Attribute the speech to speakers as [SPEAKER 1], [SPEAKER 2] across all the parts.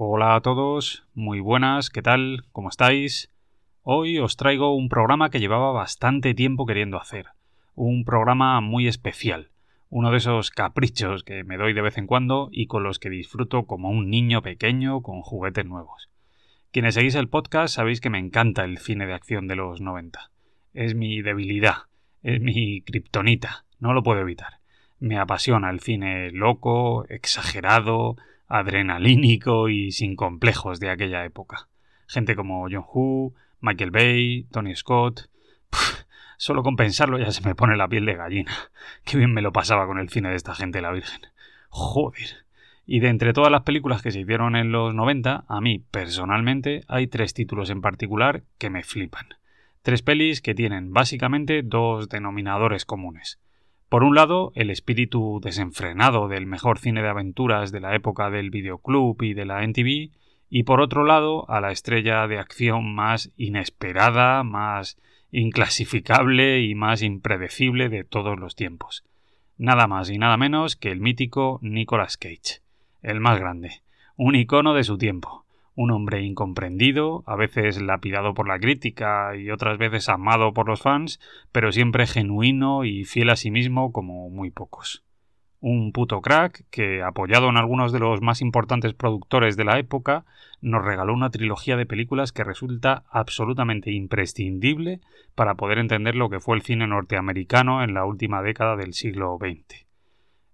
[SPEAKER 1] Hola a todos, muy buenas, ¿qué tal? ¿Cómo estáis? Hoy os traigo un programa que llevaba bastante tiempo queriendo hacer. Un programa muy especial. Uno de esos caprichos que me doy de vez en cuando y con los que disfruto como un niño pequeño con juguetes nuevos. Quienes seguís el podcast sabéis que me encanta el cine de acción de los 90. Es mi debilidad, es mi kriptonita, no lo puedo evitar. Me apasiona el cine loco, exagerado, adrenalínico y sin complejos de aquella época. Gente como John Woo, Michael Bay, Tony Scott. solo con pensarlo ya se me pone la piel de gallina. Qué bien me lo pasaba con el cine de esta gente, la Virgen. Joder. Y de entre todas las películas que se hicieron en los 90, a mí, personalmente, hay tres títulos en particular que me flipan. Tres pelis que tienen básicamente dos denominadores comunes. Por un lado, el espíritu desenfrenado del mejor cine de aventuras de la época del videoclub y de la NTV, y por otro lado, a la estrella de acción más inesperada, más inclasificable y más impredecible de todos los tiempos. Nada más y nada menos que el mítico Nicolas Cage, el más grande, un icono de su tiempo, un hombre incomprendido, a veces lapidado por la crítica y otras veces amado por los fans, pero siempre genuino y fiel a sí mismo como muy pocos. Un puto crack que, apoyado en algunos de los más importantes productores de la época, nos regaló una trilogía de películas que resulta absolutamente imprescindible para poder entender lo que fue el cine norteamericano en la última década del siglo XX.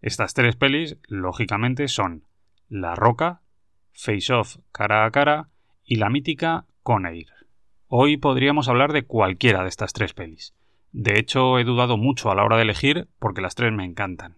[SPEAKER 1] Estas tres pelis, lógicamente, son La Roca, Face Off cara a cara y la mítica Conair. Hoy podríamos hablar de cualquiera de estas tres pelis. De hecho, he dudado mucho a la hora de elegir porque las tres me encantan.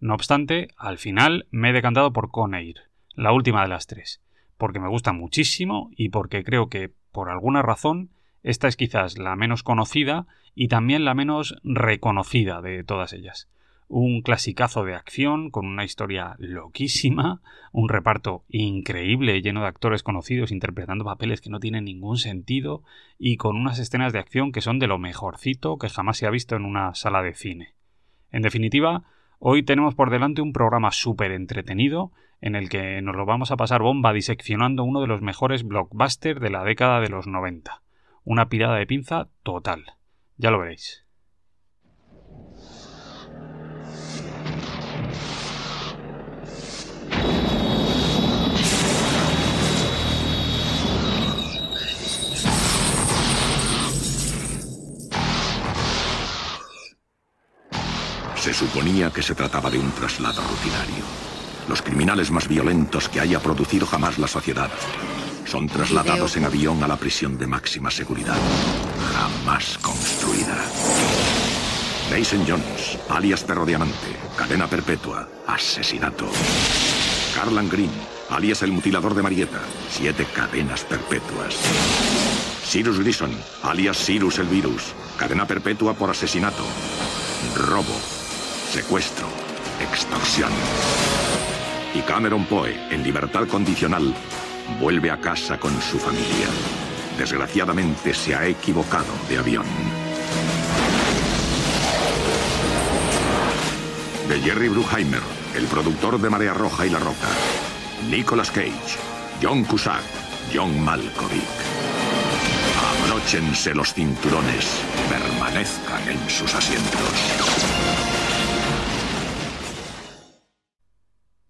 [SPEAKER 1] No obstante, al final me he decantado por Conair, la última de las tres, porque me gusta muchísimo y porque creo que, por alguna razón, esta es quizás la menos conocida y también la menos reconocida de todas ellas un clasicazo de acción con una historia loquísima, un reparto increíble lleno de actores conocidos interpretando papeles que no tienen ningún sentido y con unas escenas de acción que son de lo mejorcito que jamás se ha visto en una sala de cine. En definitiva, hoy tenemos por delante un programa súper entretenido en el que nos lo vamos a pasar bomba diseccionando uno de los mejores blockbusters de la década de los 90. Una pirada de pinza total. Ya lo veréis.
[SPEAKER 2] Suponía que se trataba de un traslado rutinario. Los criminales más violentos que haya producido jamás la sociedad son trasladados en avión a la prisión de máxima seguridad, jamás construida. Mason Jones, alias Perro Diamante, cadena perpetua, asesinato. Carlan Green, alias el mutilador de Marietta, siete cadenas perpetuas. Cyrus Grison, alias Cyrus el virus, cadena perpetua por asesinato. Robo, secuestro, extorsión. Y Cameron Poe, en libertad condicional, vuelve a casa con su familia. Desgraciadamente se ha equivocado de avión. De Jerry Bruckheimer, el productor de Marea Roja y La Roca. Nicolas Cage, John Cusack, John Malkovich. Abróchense los cinturones, permanezcan en sus asientos.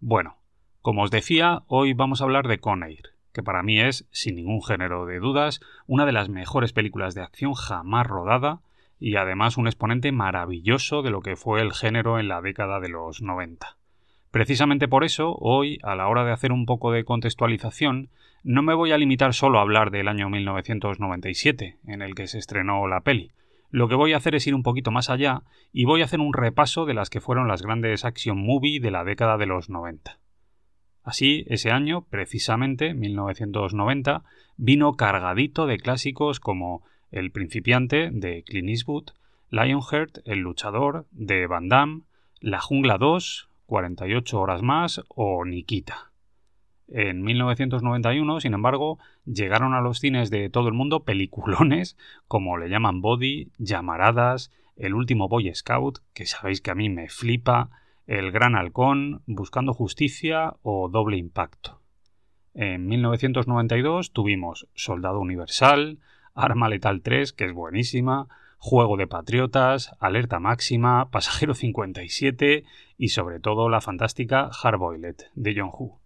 [SPEAKER 1] Bueno, como os decía, hoy vamos a hablar de Conair, que para mí es, sin ningún género de dudas, una de las mejores películas de acción jamás rodada y además un exponente maravilloso de lo que fue el género en la década de los 90. Precisamente por eso, hoy, a la hora de hacer un poco de contextualización, no me voy a limitar solo a hablar del año 1997, en el que se estrenó la peli, lo que voy a hacer es ir un poquito más allá y voy a hacer un repaso de las que fueron las grandes action movie de la década de los 90. Así, ese año, precisamente, 1990, vino cargadito de clásicos como El principiante de Clint Eastwood, Lionheart, El luchador de Van Damme, La jungla 2, 48 horas más o Nikita. En 1991, sin embargo, llegaron a los cines de todo el mundo peliculones como le llaman Body, Llamaradas, El último Boy Scout, que sabéis que a mí me flipa, El Gran Halcón, Buscando Justicia o Doble Impacto. En 1992 tuvimos Soldado Universal, Arma Letal 3, que es buenísima, Juego de Patriotas, Alerta Máxima, Pasajero 57 y sobre todo la fantástica Hardboiled de John Woo.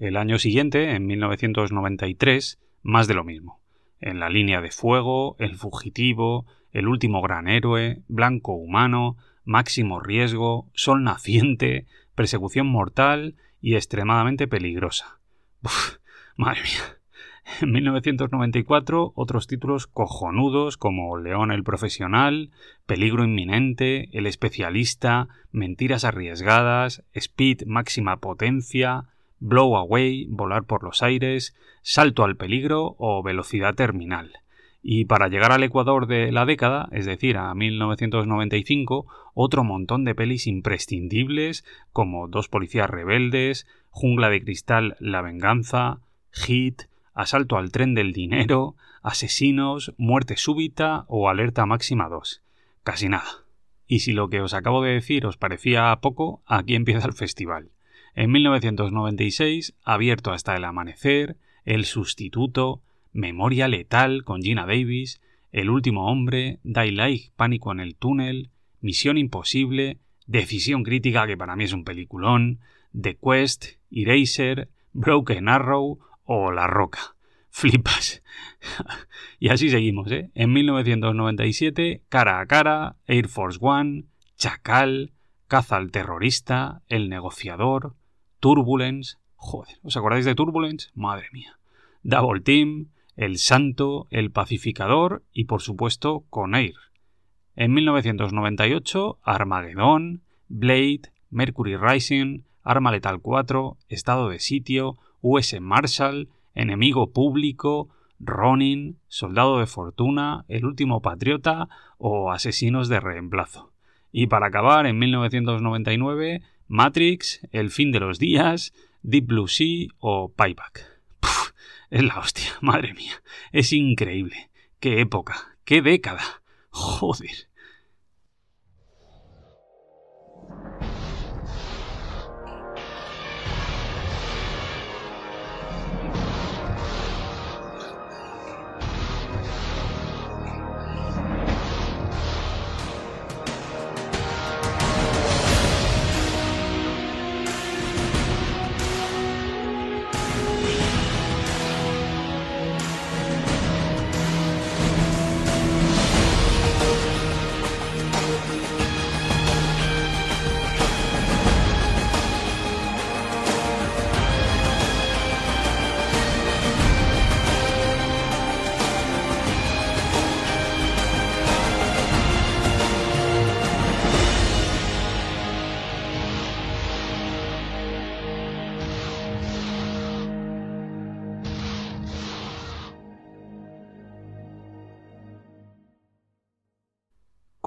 [SPEAKER 1] El año siguiente, en 1993, más de lo mismo. En la línea de fuego, El Fugitivo, El Último Gran Héroe, Blanco Humano, Máximo Riesgo, Sol Naciente, Persecución Mortal y Extremadamente Peligrosa. madre mía. En 1994, otros títulos cojonudos como León el Profesional, Peligro Inminente, El Especialista, Mentiras Arriesgadas, Speed Máxima Potencia, Blow Away, Volar por los Aires, Salto al Peligro o Velocidad Terminal. Y para llegar al Ecuador de la década, es decir, a 1995, otro montón de pelis imprescindibles como Dos Policías Rebeldes, Jungla de Cristal La Venganza, Hit, Asalto al Tren del Dinero, Asesinos, Muerte Súbita o Alerta Máxima 2. Casi nada. Y si lo que os acabo de decir os parecía poco, aquí empieza el festival. En 1996, abierto hasta el amanecer, El Sustituto, Memoria Letal con Gina Davis, El Último Hombre, Die Pánico en el Túnel, Misión Imposible, Decisión Crítica, que para mí es un peliculón, The Quest, Eraser, Broken Arrow o La Roca. Flipas. y así seguimos, ¿eh? En 1997, Cara a Cara, Air Force One, Chacal, Caza al Terrorista, El Negociador, Turbulence. Joder, ¿os acordáis de Turbulence? Madre mía. Double Team, El Santo, El Pacificador y por supuesto Conair. En 1998, Armageddon, Blade, Mercury Rising, Arma Letal 4, Estado de Sitio, US Marshall, Enemigo Público, Ronin, Soldado de Fortuna, El Último Patriota o Asesinos de Reemplazo. Y para acabar, en 1999, Matrix, El fin de los días, Deep Blue Sea o Payback. es la hostia, madre mía. Es increíble. Qué época, qué década. Joder.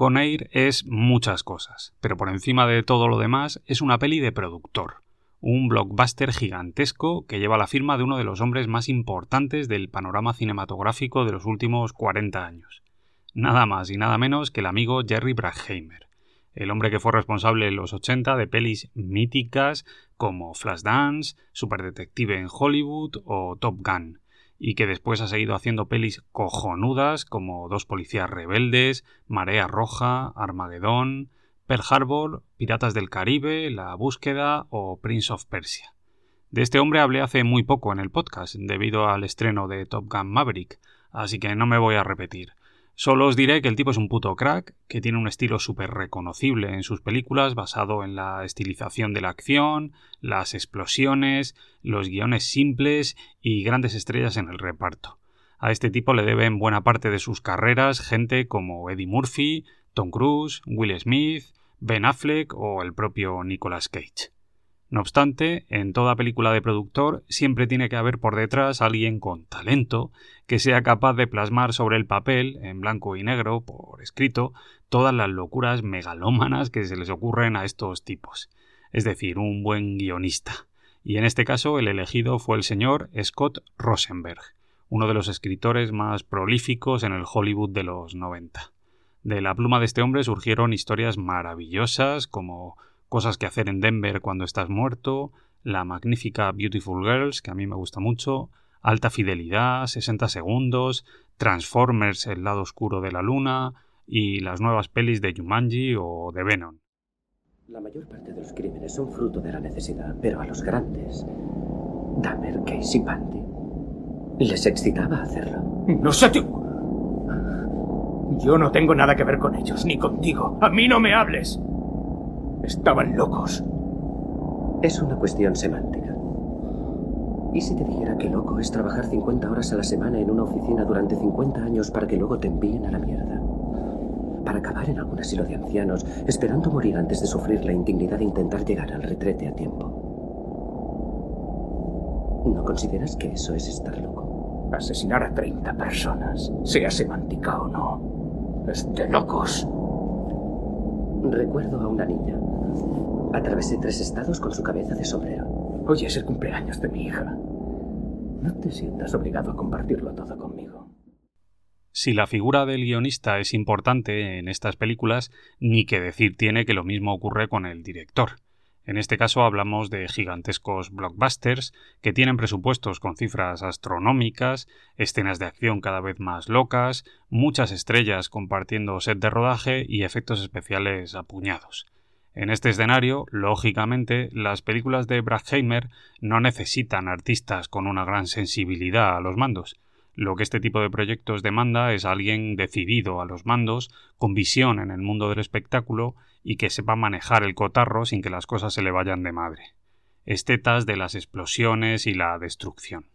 [SPEAKER 1] Conair es muchas cosas, pero por encima de todo lo demás es una peli de productor, un blockbuster gigantesco que lleva la firma de uno de los hombres más importantes del panorama cinematográfico de los últimos 40 años. Nada más y nada menos que el amigo Jerry Bruckheimer, el hombre que fue responsable en los 80 de pelis míticas como Flashdance, Superdetective en Hollywood o Top Gun y que después ha seguido haciendo pelis cojonudas como Dos policías rebeldes, Marea Roja, Armagedón, Pearl Harbor, Piratas del Caribe, La búsqueda o Prince of Persia. De este hombre hablé hace muy poco en el podcast debido al estreno de Top Gun Maverick, así que no me voy a repetir. Solo os diré que el tipo es un puto crack, que tiene un estilo súper reconocible en sus películas basado en la estilización de la acción, las explosiones, los guiones simples y grandes estrellas en el reparto. A este tipo le deben buena parte de sus carreras gente como Eddie Murphy, Tom Cruise, Will Smith, Ben Affleck o el propio Nicolas Cage. No obstante, en toda película de productor siempre tiene que haber por detrás alguien con talento que sea capaz de plasmar sobre el papel, en blanco y negro, por escrito, todas las locuras megalómanas que se les ocurren a estos tipos. Es decir, un buen guionista. Y en este caso el elegido fue el señor Scott Rosenberg, uno de los escritores más prolíficos en el Hollywood de los 90. De la pluma de este hombre surgieron historias maravillosas como Cosas que hacer en Denver cuando estás muerto, la magnífica Beautiful Girls, que a mí me gusta mucho, Alta Fidelidad, 60 Segundos, Transformers, El lado oscuro de la luna y las nuevas pelis de Jumanji o de Venom.
[SPEAKER 3] La mayor parte de los crímenes son fruto de la necesidad, pero a los grandes, Dahmer, Case y Pandy, les excitaba hacerlo.
[SPEAKER 4] No sé tú. Yo no tengo nada que ver con ellos, ni contigo. A mí no me hables. Estaban locos.
[SPEAKER 3] Es una cuestión semántica. ¿Y si te dijera que loco es trabajar 50 horas a la semana en una oficina durante 50 años para que luego te envíen a la mierda? Para acabar en algún asilo de ancianos, esperando morir antes de sufrir la indignidad de intentar llegar al retrete a tiempo. ¿No consideras que eso es estar loco?
[SPEAKER 4] Asesinar a 30 personas, sea semántica o no, es de locos.
[SPEAKER 3] Recuerdo a una niña. Atravesé tres estados con su cabeza de sombrero.
[SPEAKER 4] Hoy es el cumpleaños de mi hija. No te sientas obligado a compartirlo todo conmigo.
[SPEAKER 1] Si la figura del guionista es importante en estas películas, ni que decir tiene que lo mismo ocurre con el director. En este caso hablamos de gigantescos blockbusters que tienen presupuestos con cifras astronómicas, escenas de acción cada vez más locas, muchas estrellas compartiendo set de rodaje y efectos especiales apuñados. En este escenario, lógicamente, las películas de Brackheimer no necesitan artistas con una gran sensibilidad a los mandos. Lo que este tipo de proyectos demanda es alguien decidido a los mandos, con visión en el mundo del espectáculo y que sepa manejar el cotarro sin que las cosas se le vayan de madre. Estetas de las explosiones y la destrucción.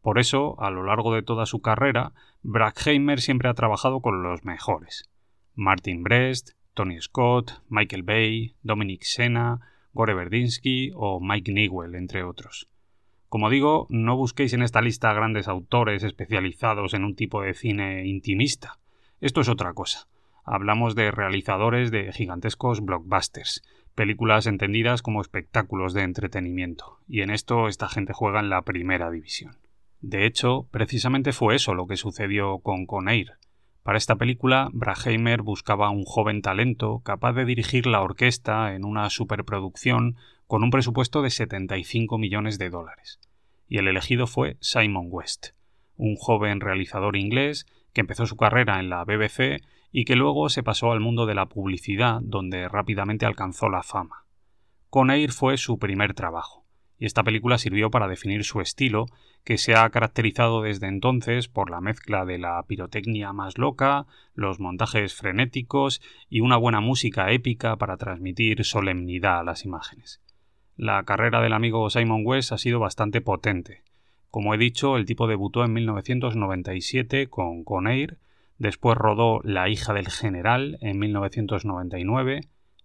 [SPEAKER 1] Por eso, a lo largo de toda su carrera, Brackheimer siempre ha trabajado con los mejores. Martin Brest, Tony Scott, Michael Bay, Dominic Sena, Gore Verdinsky o Mike Newell, entre otros. Como digo, no busquéis en esta lista grandes autores especializados en un tipo de cine intimista. Esto es otra cosa. Hablamos de realizadores de gigantescos blockbusters, películas entendidas como espectáculos de entretenimiento, y en esto esta gente juega en la primera división. De hecho, precisamente fue eso lo que sucedió con Conair, para esta película, Braheimer buscaba un joven talento capaz de dirigir la orquesta en una superproducción con un presupuesto de 75 millones de dólares. Y el elegido fue Simon West, un joven realizador inglés que empezó su carrera en la BBC y que luego se pasó al mundo de la publicidad, donde rápidamente alcanzó la fama. Conair fue su primer trabajo y esta película sirvió para definir su estilo, que se ha caracterizado desde entonces por la mezcla de la pirotecnia más loca, los montajes frenéticos y una buena música épica para transmitir solemnidad a las imágenes. La carrera del amigo Simon West ha sido bastante potente. Como he dicho, el tipo debutó en 1997 con Conair, después rodó La hija del general en 1999,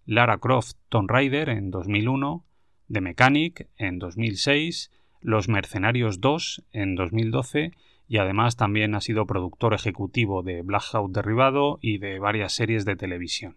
[SPEAKER 1] Lara Croft Tomb Raider en 2001, The Mechanic en 2006, Los Mercenarios 2 en 2012 y además también ha sido productor ejecutivo de Blackout Derribado y de varias series de televisión.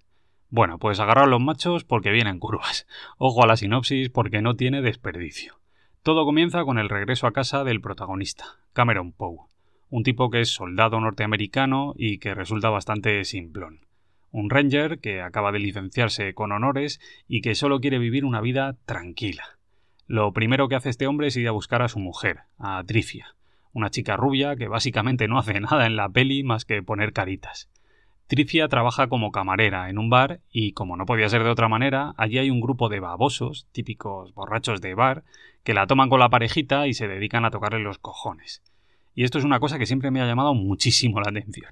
[SPEAKER 1] Bueno, pues agarrar los machos porque vienen curvas. Ojo a la sinopsis porque no tiene desperdicio. Todo comienza con el regreso a casa del protagonista, Cameron Poe, un tipo que es soldado norteamericano y que resulta bastante simplón. Un ranger que acaba de licenciarse con honores y que solo quiere vivir una vida tranquila. Lo primero que hace este hombre es ir a buscar a su mujer, a Trifia, una chica rubia que básicamente no hace nada en la peli más que poner caritas. Trifia trabaja como camarera en un bar y, como no podía ser de otra manera, allí hay un grupo de babosos, típicos borrachos de bar, que la toman con la parejita y se dedican a tocarle los cojones. Y esto es una cosa que siempre me ha llamado muchísimo la atención.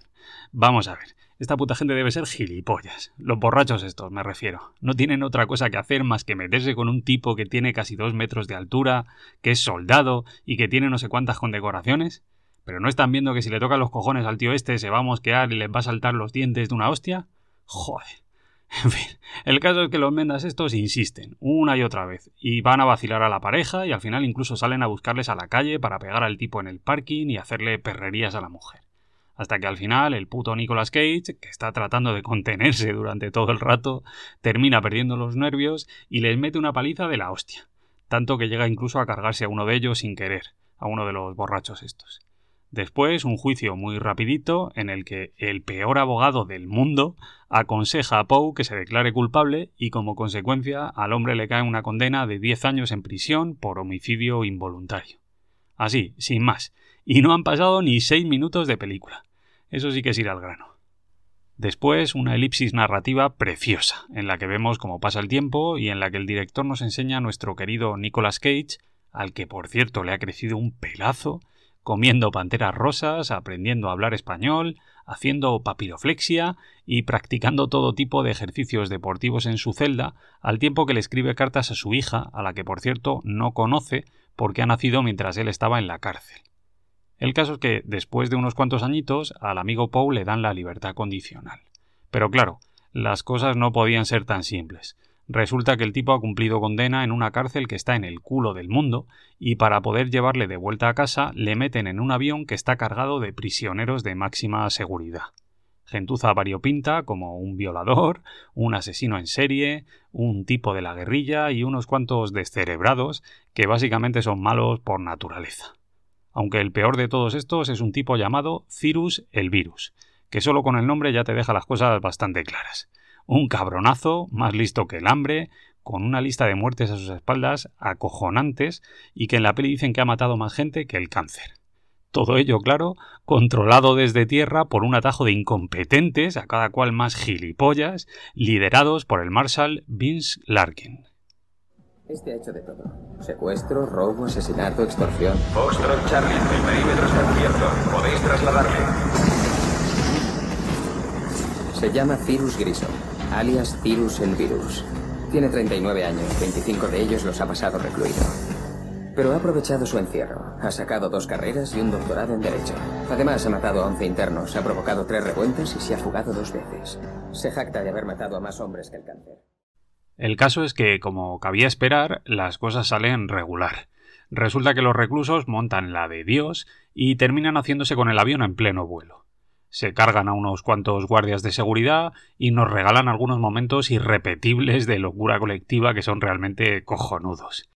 [SPEAKER 1] Vamos a ver, esta puta gente debe ser gilipollas. Los borrachos estos, me refiero. No tienen otra cosa que hacer más que meterse con un tipo que tiene casi dos metros de altura, que es soldado y que tiene no sé cuántas condecoraciones. ¿Pero no están viendo que si le tocan los cojones al tío este se va a mosquear y les va a saltar los dientes de una hostia? Joder. En fin, el caso es que los mendas estos insisten una y otra vez y van a vacilar a la pareja y al final incluso salen a buscarles a la calle para pegar al tipo en el parking y hacerle perrerías a la mujer. Hasta que al final el puto Nicolas Cage, que está tratando de contenerse durante todo el rato, termina perdiendo los nervios y les mete una paliza de la hostia. Tanto que llega incluso a cargarse a uno de ellos sin querer, a uno de los borrachos estos. Después, un juicio muy rapidito en el que el peor abogado del mundo aconseja a Poe que se declare culpable y como consecuencia al hombre le cae una condena de 10 años en prisión por homicidio involuntario. Así, sin más. Y no han pasado ni 6 minutos de película. Eso sí que es ir al grano. Después, una elipsis narrativa preciosa, en la que vemos cómo pasa el tiempo y en la que el director nos enseña a nuestro querido Nicolas Cage, al que por cierto le ha crecido un pelazo, comiendo panteras rosas, aprendiendo a hablar español, haciendo papiroflexia y practicando todo tipo de ejercicios deportivos en su celda, al tiempo que le escribe cartas a su hija, a la que por cierto no conoce porque ha nacido mientras él estaba en la cárcel. El caso es que, después de unos cuantos añitos, al amigo Paul le dan la libertad condicional. Pero claro, las cosas no podían ser tan simples. Resulta que el tipo ha cumplido condena en una cárcel que está en el culo del mundo y para poder llevarle de vuelta a casa le meten en un avión que está cargado de prisioneros de máxima seguridad. Gentuza variopinta como un violador, un asesino en serie, un tipo de la guerrilla y unos cuantos descerebrados que básicamente son malos por naturaleza. Aunque el peor de todos estos es un tipo llamado Cirus el Virus, que solo con el nombre ya te deja las cosas bastante claras un cabronazo, más listo que el hambre, con una lista de muertes a sus espaldas acojonantes y que en la peli dicen que ha matado más gente que el cáncer. Todo ello, claro, controlado desde tierra por un atajo de incompetentes, a cada cual más gilipollas, liderados por el Marshal Vince Larkin.
[SPEAKER 3] Este ha hecho de todo. Secuestro, robo, asesinato, extorsión.
[SPEAKER 5] Foxtrot Charlie, el perímetro está abierto. Podéis trasladarle.
[SPEAKER 3] Se llama Cirus Grison alias Cirus el Virus. Tiene 39 años, 25 de ellos los ha pasado recluido. Pero ha aprovechado su encierro. Ha sacado dos carreras y un doctorado en Derecho. Además, ha matado a 11 internos, ha provocado tres revueltas y se ha fugado dos veces. Se jacta de haber matado a más hombres que el cáncer.
[SPEAKER 1] El caso es que, como cabía esperar, las cosas salen regular. Resulta que los reclusos montan la de Dios y terminan haciéndose con el avión en pleno vuelo se cargan a unos cuantos guardias de seguridad y nos regalan algunos momentos irrepetibles de locura colectiva que son realmente cojonudos.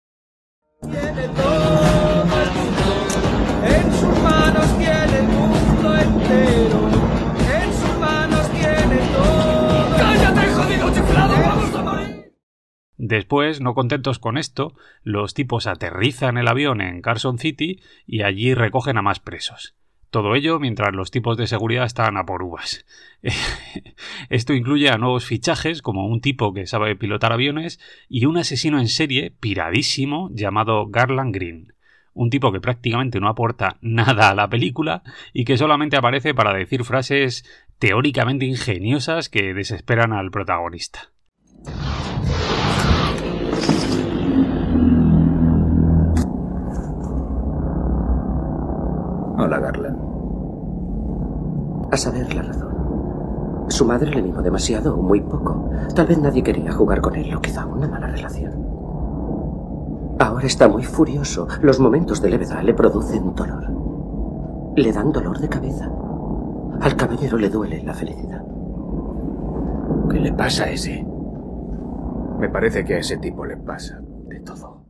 [SPEAKER 1] Después, no contentos con esto, los tipos aterrizan el avión en Carson City y allí recogen a más presos. Todo ello mientras los tipos de seguridad están a por uvas. Esto incluye a nuevos fichajes como un tipo que sabe pilotar aviones y un asesino en serie piradísimo llamado Garland Green. Un tipo que prácticamente no aporta nada a la película y que solamente aparece para decir frases teóricamente ingeniosas que desesperan al protagonista.
[SPEAKER 3] Hola, Garland. A saber la razón. Su madre le mimó demasiado o muy poco. Tal vez nadie quería jugar con él o quizá una mala relación. Ahora está muy furioso. Los momentos de levedad le producen dolor. Le dan dolor de cabeza. Al caballero le duele la felicidad.
[SPEAKER 4] ¿Qué le pasa a ese? Me parece que a ese tipo le pasa de todo.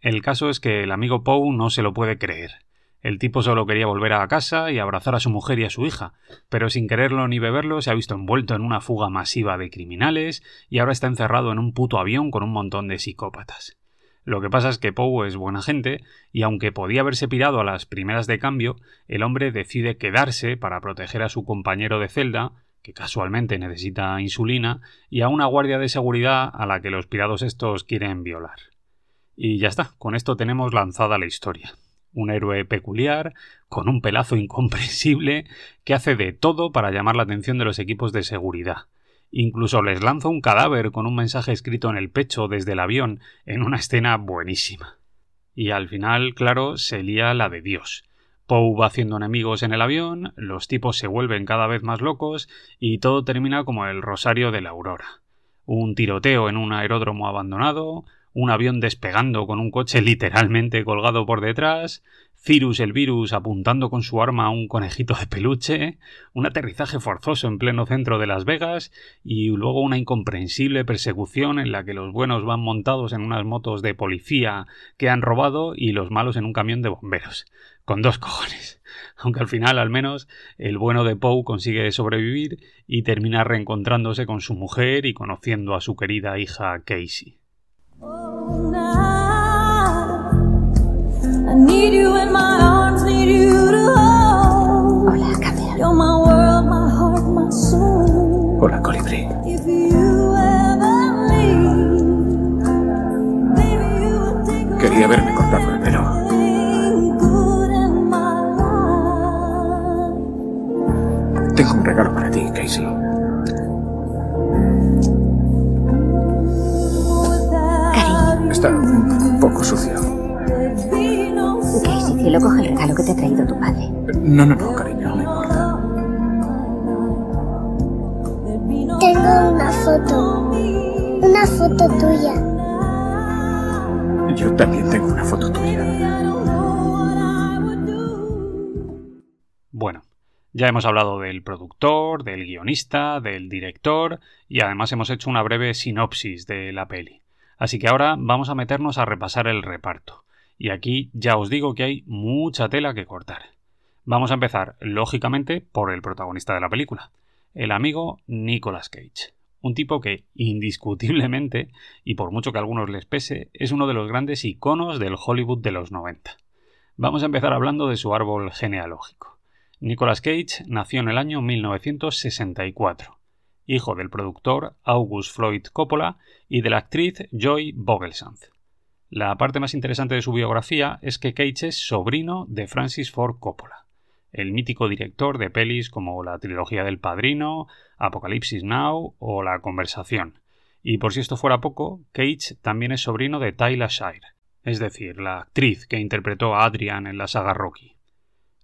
[SPEAKER 1] El caso es que el amigo Poe no se lo puede creer. El tipo solo quería volver a casa y abrazar a su mujer y a su hija, pero sin quererlo ni beberlo se ha visto envuelto en una fuga masiva de criminales y ahora está encerrado en un puto avión con un montón de psicópatas. Lo que pasa es que Poe es buena gente y aunque podía haberse pirado a las primeras de cambio, el hombre decide quedarse para proteger a su compañero de celda, que casualmente necesita insulina, y a una guardia de seguridad a la que los pirados estos quieren violar. Y ya está, con esto tenemos lanzada la historia un héroe peculiar, con un pelazo incomprensible, que hace de todo para llamar la atención de los equipos de seguridad. Incluso les lanza un cadáver con un mensaje escrito en el pecho desde el avión, en una escena buenísima. Y al final, claro, se lía la de Dios, Poe va haciendo enemigos en el avión, los tipos se vuelven cada vez más locos y todo termina como el Rosario de la Aurora. Un tiroteo en un aeródromo abandonado, un avión despegando con un coche literalmente colgado por detrás, Cirus el virus apuntando con su arma a un conejito de peluche, un aterrizaje forzoso en pleno centro de Las Vegas y luego una incomprensible persecución en la que los buenos van montados en unas motos de policía que han robado y los malos en un camión de bomberos. Con dos cojones. Aunque al final, al menos, el bueno de Poe consigue sobrevivir y termina reencontrándose con su mujer y conociendo a su querida hija Casey.
[SPEAKER 6] Hola, Cameron.
[SPEAKER 4] Hola, colibrí. Quería haberme cortado el pelo. Tengo un regalo para ti, Casey. Está un poco sucio.
[SPEAKER 6] Casey, cielo, coge el regalo que te ha traído tu padre.
[SPEAKER 4] No, no, no, cariño, no importa.
[SPEAKER 7] Tengo una foto. Una foto tuya.
[SPEAKER 4] Yo también tengo una foto tuya.
[SPEAKER 1] Bueno, ya hemos hablado del productor, del guionista, del director y además hemos hecho una breve sinopsis de la peli. Así que ahora vamos a meternos a repasar el reparto. Y aquí ya os digo que hay mucha tela que cortar. Vamos a empezar, lógicamente, por el protagonista de la película, el amigo Nicolas Cage. Un tipo que, indiscutiblemente, y por mucho que a algunos les pese, es uno de los grandes iconos del Hollywood de los 90. Vamos a empezar hablando de su árbol genealógico. Nicolas Cage nació en el año 1964, hijo del productor August Floyd Coppola y de la actriz Joy Vogelsandt. La parte más interesante de su biografía es que Cage es sobrino de Francis Ford Coppola, el mítico director de pelis como la trilogía del Padrino, Apocalipsis Now o La Conversación. Y por si esto fuera poco, Cage también es sobrino de Tyler Shire, es decir, la actriz que interpretó a Adrian en la saga Rocky.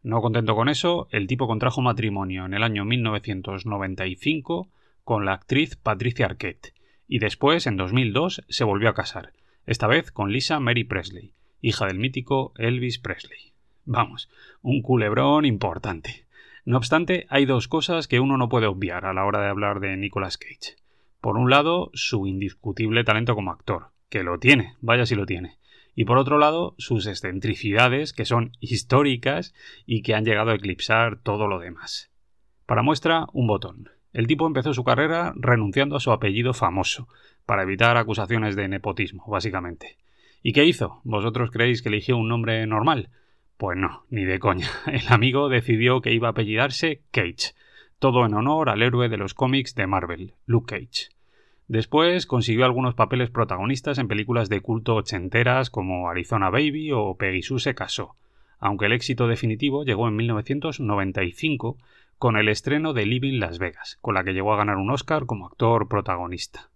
[SPEAKER 1] No contento con eso, el tipo contrajo matrimonio en el año 1995 con la actriz Patricia Arquette y después, en 2002, se volvió a casar, esta vez con Lisa Mary Presley, hija del mítico Elvis Presley. Vamos, un culebrón importante. No obstante, hay dos cosas que uno no puede obviar a la hora de hablar de Nicolas Cage. Por un lado, su indiscutible talento como actor, que lo tiene, vaya si lo tiene. Y por otro lado, sus excentricidades, que son históricas y que han llegado a eclipsar todo lo demás. Para muestra, un botón. El tipo empezó su carrera renunciando a su apellido famoso, para evitar acusaciones de nepotismo, básicamente. ¿Y qué hizo? ¿Vosotros creéis que eligió un nombre normal? Pues no, ni de coña. El amigo decidió que iba a apellidarse Cage, todo en honor al héroe de los cómics de Marvel, Luke Cage. Después consiguió algunos papeles protagonistas en películas de culto ochenteras como Arizona Baby o Peggy Sue se casó, aunque el éxito definitivo llegó en 1995 con el estreno de Living Las Vegas, con la que llegó a ganar un Oscar como actor protagonista.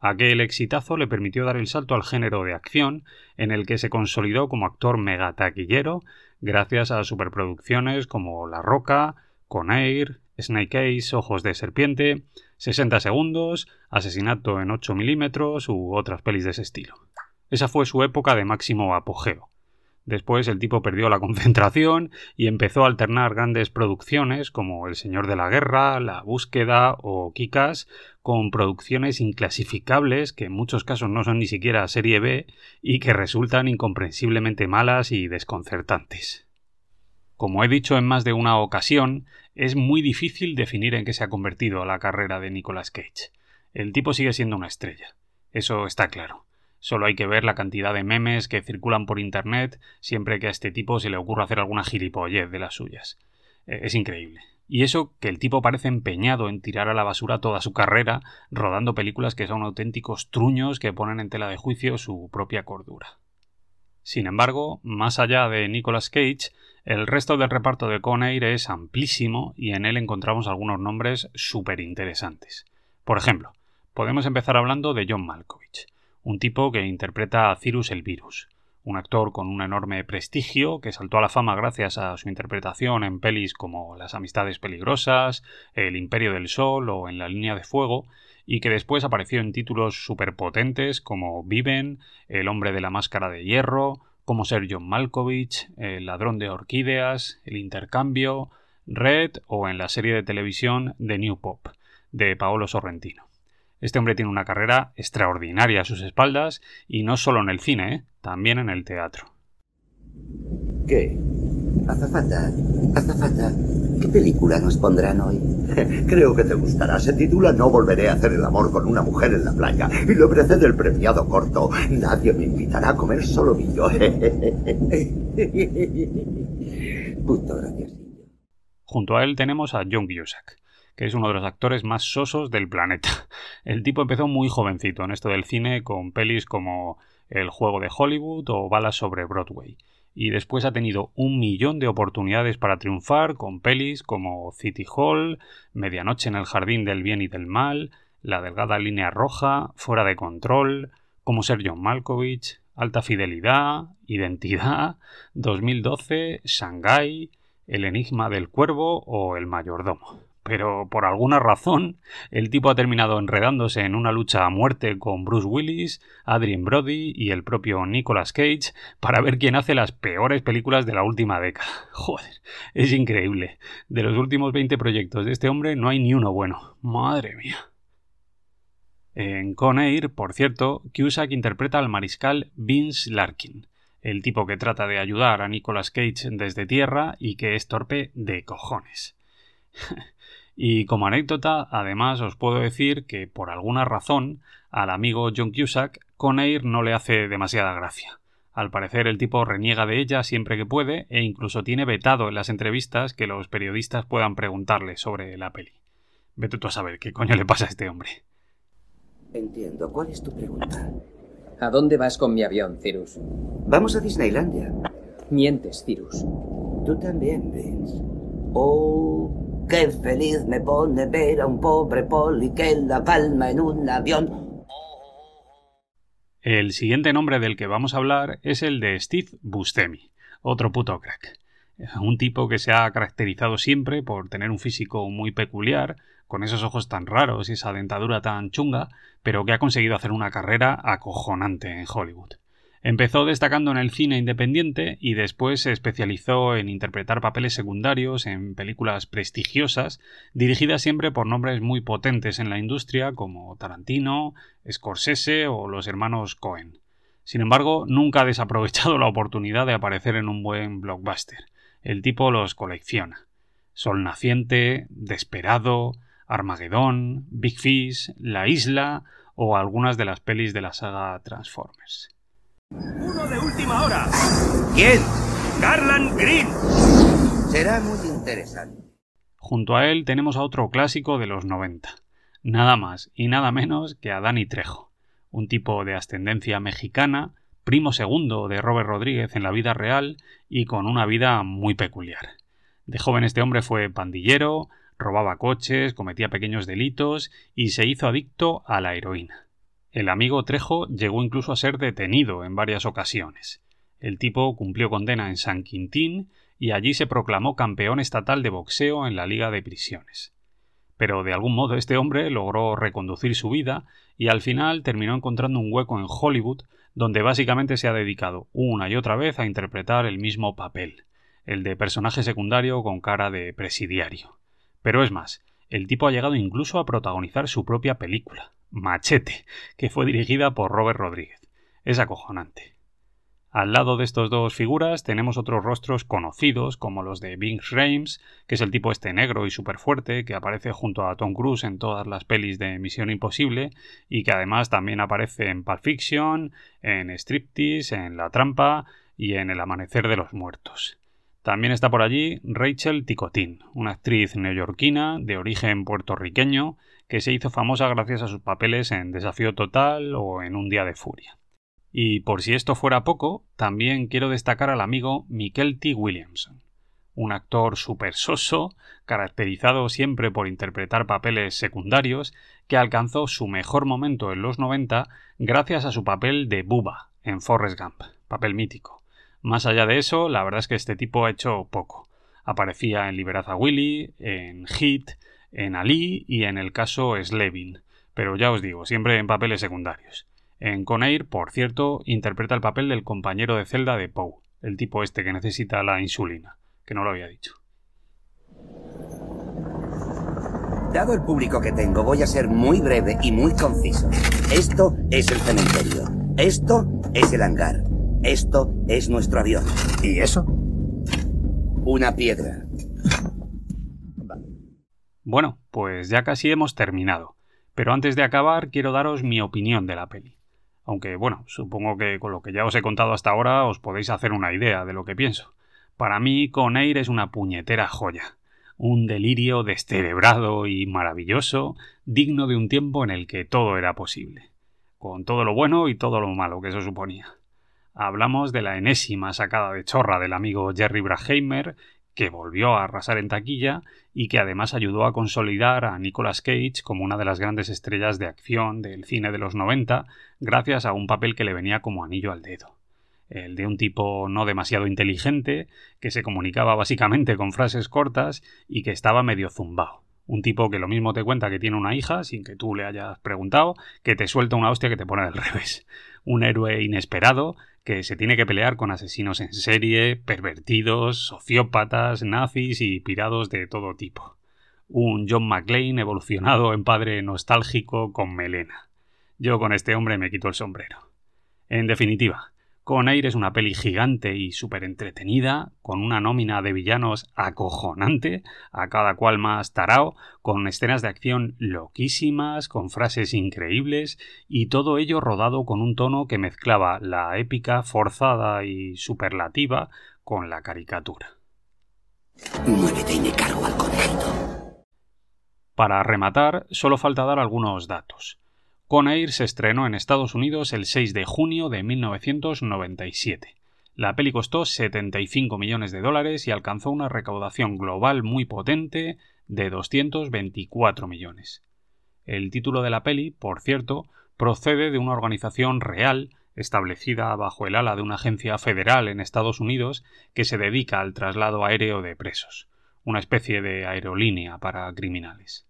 [SPEAKER 1] Aquel exitazo le permitió dar el salto al género de acción, en el que se consolidó como actor megataquillero gracias a superproducciones como La Roca, Con Air, Snake Eyes, Ojos de Serpiente, 60 segundos, Asesinato en 8 milímetros u otras pelis de ese estilo. Esa fue su época de máximo apogeo. Después el tipo perdió la concentración y empezó a alternar grandes producciones como El Señor de la Guerra, La Búsqueda o Kikas con producciones inclasificables que en muchos casos no son ni siquiera serie B y que resultan incomprensiblemente malas y desconcertantes. Como he dicho en más de una ocasión, es muy difícil definir en qué se ha convertido la carrera de Nicolas Cage. El tipo sigue siendo una estrella. Eso está claro. Solo hay que ver la cantidad de memes que circulan por internet siempre que a este tipo se le ocurra hacer alguna gilipollez de las suyas. Es increíble. Y eso que el tipo parece empeñado en tirar a la basura toda su carrera, rodando películas que son auténticos truños que ponen en tela de juicio su propia cordura. Sin embargo, más allá de Nicolas Cage, el resto del reparto de Conair es amplísimo y en él encontramos algunos nombres súper interesantes. Por ejemplo, podemos empezar hablando de John Malkovich un tipo que interpreta a Cyrus el Virus, un actor con un enorme prestigio que saltó a la fama gracias a su interpretación en pelis como Las Amistades Peligrosas, El Imperio del Sol o En la Línea de Fuego, y que después apareció en títulos superpotentes como Viven, El Hombre de la Máscara de Hierro, como ser John Malkovich, El Ladrón de Orquídeas, El Intercambio, Red o en la serie de televisión The New Pop, de Paolo Sorrentino. Este hombre tiene una carrera extraordinaria a sus espaldas y no solo en el cine, ¿eh? también en el teatro.
[SPEAKER 8] ¿Qué? Azafata, azafata, ¿qué película nos pondrán hoy? Creo que te gustará. Se titula No volveré a hacer el amor con una mujer en la playa y le ofrece del premiado corto. Nadie me invitará a comer solo. Puto gracias.
[SPEAKER 1] Junto a él tenemos a John Cusack que es uno de los actores más sosos del planeta. El tipo empezó muy jovencito en esto del cine con pelis como El juego de Hollywood o Balas sobre Broadway. Y después ha tenido un millón de oportunidades para triunfar con pelis como City Hall, Medianoche en el Jardín del Bien y del Mal, La Delgada Línea Roja, Fuera de Control, como ser John Malkovich, Alta Fidelidad, Identidad, 2012, Shanghai, El Enigma del Cuervo o El Mayordomo pero por alguna razón el tipo ha terminado enredándose en una lucha a muerte con Bruce Willis, Adrien Brody y el propio Nicolas Cage para ver quién hace las peores películas de la última década. Joder, es increíble. De los últimos 20 proyectos de este hombre no hay ni uno bueno. Madre mía. En Con Air, por cierto, Cusack interpreta al mariscal Vince Larkin, el tipo que trata de ayudar a Nicolas Cage desde tierra y que es torpe de cojones. Y como anécdota, además os puedo decir que por alguna razón al amigo John Cusack Conair no le hace demasiada gracia. Al parecer el tipo reniega de ella siempre que puede e incluso tiene vetado en las entrevistas que los periodistas puedan preguntarle sobre la peli. Vete tú a saber qué coño le pasa a este hombre.
[SPEAKER 8] Entiendo. ¿Cuál es tu pregunta?
[SPEAKER 3] ¿A dónde vas con mi avión, Cirus?
[SPEAKER 8] Vamos a Disneylandia.
[SPEAKER 3] Mientes, Cirus.
[SPEAKER 8] Tú también, Vince. Oh, Qué feliz me pone ver a un pobre poli que la palma en un avión.
[SPEAKER 1] El siguiente nombre del que vamos a hablar es el de Steve Buscemi, otro puto crack. Un tipo que se ha caracterizado siempre por tener un físico muy peculiar, con esos ojos tan raros y esa dentadura tan chunga, pero que ha conseguido hacer una carrera acojonante en Hollywood. Empezó destacando en el cine independiente y después se especializó en interpretar papeles secundarios en películas prestigiosas, dirigidas siempre por nombres muy potentes en la industria como Tarantino, Scorsese o los hermanos Cohen. Sin embargo, nunca ha desaprovechado la oportunidad de aparecer en un buen blockbuster. El tipo los colecciona. Sol Naciente, Desperado, Armagedón, Big Fish, La Isla o algunas de las pelis de la saga Transformers.
[SPEAKER 5] ¡Uno de última hora!
[SPEAKER 8] ¿Quién?
[SPEAKER 5] ¡Garland Green!
[SPEAKER 8] Será muy interesante.
[SPEAKER 1] Junto a él tenemos a otro clásico de los 90. Nada más y nada menos que a Danny Trejo, un tipo de ascendencia mexicana, primo segundo de Robert Rodríguez en la vida real y con una vida muy peculiar. De joven este hombre fue pandillero, robaba coches, cometía pequeños delitos y se hizo adicto a la heroína. El amigo Trejo llegó incluso a ser detenido en varias ocasiones. El tipo cumplió condena en San Quintín y allí se proclamó campeón estatal de boxeo en la Liga de Prisiones. Pero de algún modo este hombre logró reconducir su vida y al final terminó encontrando un hueco en Hollywood donde básicamente se ha dedicado una y otra vez a interpretar el mismo papel, el de personaje secundario con cara de presidiario. Pero es más, el tipo ha llegado incluso a protagonizar su propia película. Machete, que fue dirigida por Robert Rodríguez. Es acojonante. Al lado de estos dos figuras tenemos otros rostros conocidos como los de Bing Rames, que es el tipo este negro y súper fuerte que aparece junto a Tom Cruise en todas las pelis de Misión Imposible y que además también aparece en Pulp Fiction, en Striptease, en La Trampa y en El Amanecer de los Muertos. También está por allí Rachel Ticotin, una actriz neoyorquina de origen puertorriqueño que se hizo famosa gracias a sus papeles en Desafío Total o en Un Día de Furia. Y por si esto fuera poco, también quiero destacar al amigo Mikel T. Williamson, un actor super soso, caracterizado siempre por interpretar papeles secundarios, que alcanzó su mejor momento en los 90 gracias a su papel de Bubba en Forrest Gump. papel mítico. Más allá de eso, la verdad es que este tipo ha hecho poco. Aparecía en Liberad a Willy, en Hit, en Ali y en el caso Slevin, pero ya os digo, siempre en papeles secundarios. En Conair, por cierto, interpreta el papel del compañero de celda de Poe, el tipo este que necesita la insulina, que no lo había dicho.
[SPEAKER 8] Dado el público que tengo, voy a ser muy breve y muy conciso. Esto es el cementerio. Esto es el hangar. Esto es nuestro avión.
[SPEAKER 4] ¿Y eso?
[SPEAKER 8] Una piedra.
[SPEAKER 1] Bueno, pues ya casi hemos terminado. Pero antes de acabar, quiero daros mi opinión de la peli. Aunque, bueno, supongo que con lo que ya os he contado hasta ahora os podéis hacer una idea de lo que pienso. Para mí, Conair es una puñetera joya un delirio descerebrado y maravilloso, digno de un tiempo en el que todo era posible, con todo lo bueno y todo lo malo que eso suponía. Hablamos de la enésima sacada de chorra del amigo Jerry Braheimer, que volvió a arrasar en taquilla y que además ayudó a consolidar a Nicolas Cage como una de las grandes estrellas de acción del cine de los 90, gracias a un papel que le venía como anillo al dedo el de un tipo no demasiado inteligente, que se comunicaba básicamente con frases cortas y que estaba medio zumbao. Un tipo que lo mismo te cuenta que tiene una hija, sin que tú le hayas preguntado, que te suelta una hostia que te pone del revés. Un héroe inesperado que se tiene que pelear con asesinos en serie, pervertidos, sociópatas, nazis y pirados de todo tipo. Un John McClane evolucionado en padre nostálgico con melena. Yo con este hombre me quito el sombrero. En definitiva, con Air es una peli gigante y súper entretenida, con una nómina de villanos acojonante, a cada cual más tarao, con escenas de acción loquísimas, con frases increíbles, y todo ello rodado con un tono que mezclaba la épica forzada y superlativa con la caricatura.
[SPEAKER 8] Muévete y me cargo al conejito.
[SPEAKER 1] Para rematar, solo falta dar algunos datos. Conair se estrenó en Estados Unidos el 6 de junio de 1997. La peli costó 75 millones de dólares y alcanzó una recaudación global muy potente de 224 millones. El título de la peli, por cierto, procede de una organización real establecida bajo el ala de una agencia federal en Estados Unidos que se dedica al traslado aéreo de presos, una especie de aerolínea para criminales.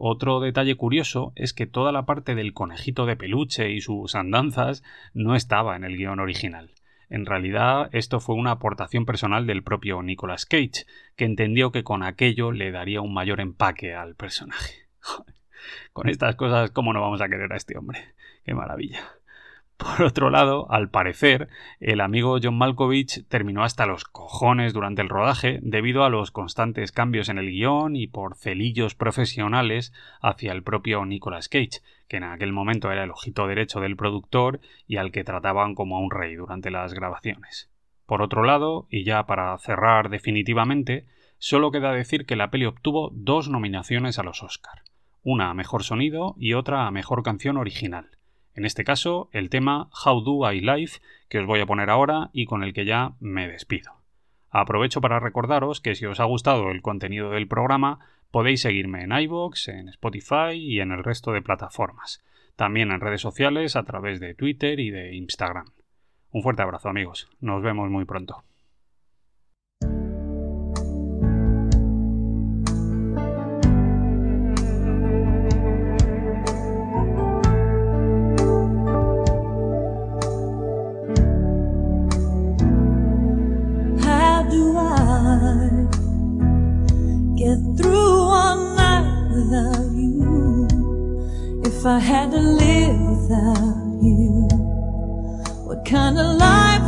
[SPEAKER 1] Otro detalle curioso es que toda la parte del conejito de peluche y sus andanzas no estaba en el guion original. En realidad, esto fue una aportación personal del propio Nicolas Cage, que entendió que con aquello le daría un mayor empaque al personaje. con estas cosas, ¿cómo no vamos a querer a este hombre? ¡Qué maravilla! Por otro lado, al parecer, el amigo John Malkovich terminó hasta los cojones durante el rodaje debido a los constantes cambios en el guion y por celillos profesionales hacia el propio Nicolas Cage, que en aquel momento era el ojito derecho del productor y al que trataban como a un rey durante las grabaciones. Por otro lado, y ya para cerrar definitivamente, solo queda decir que la peli obtuvo dos nominaciones a los Oscar, una a Mejor Sonido y otra a Mejor Canción Original en este caso, el tema How Do I Live, que os voy a poner ahora y con el que ya me despido. Aprovecho para recordaros que si os ha gustado el contenido del programa, podéis seguirme en iVoox, en Spotify y en el resto de plataformas. También en redes sociales a través de Twitter y de Instagram. Un fuerte abrazo amigos. Nos vemos muy pronto. I had to live without you, what kind of life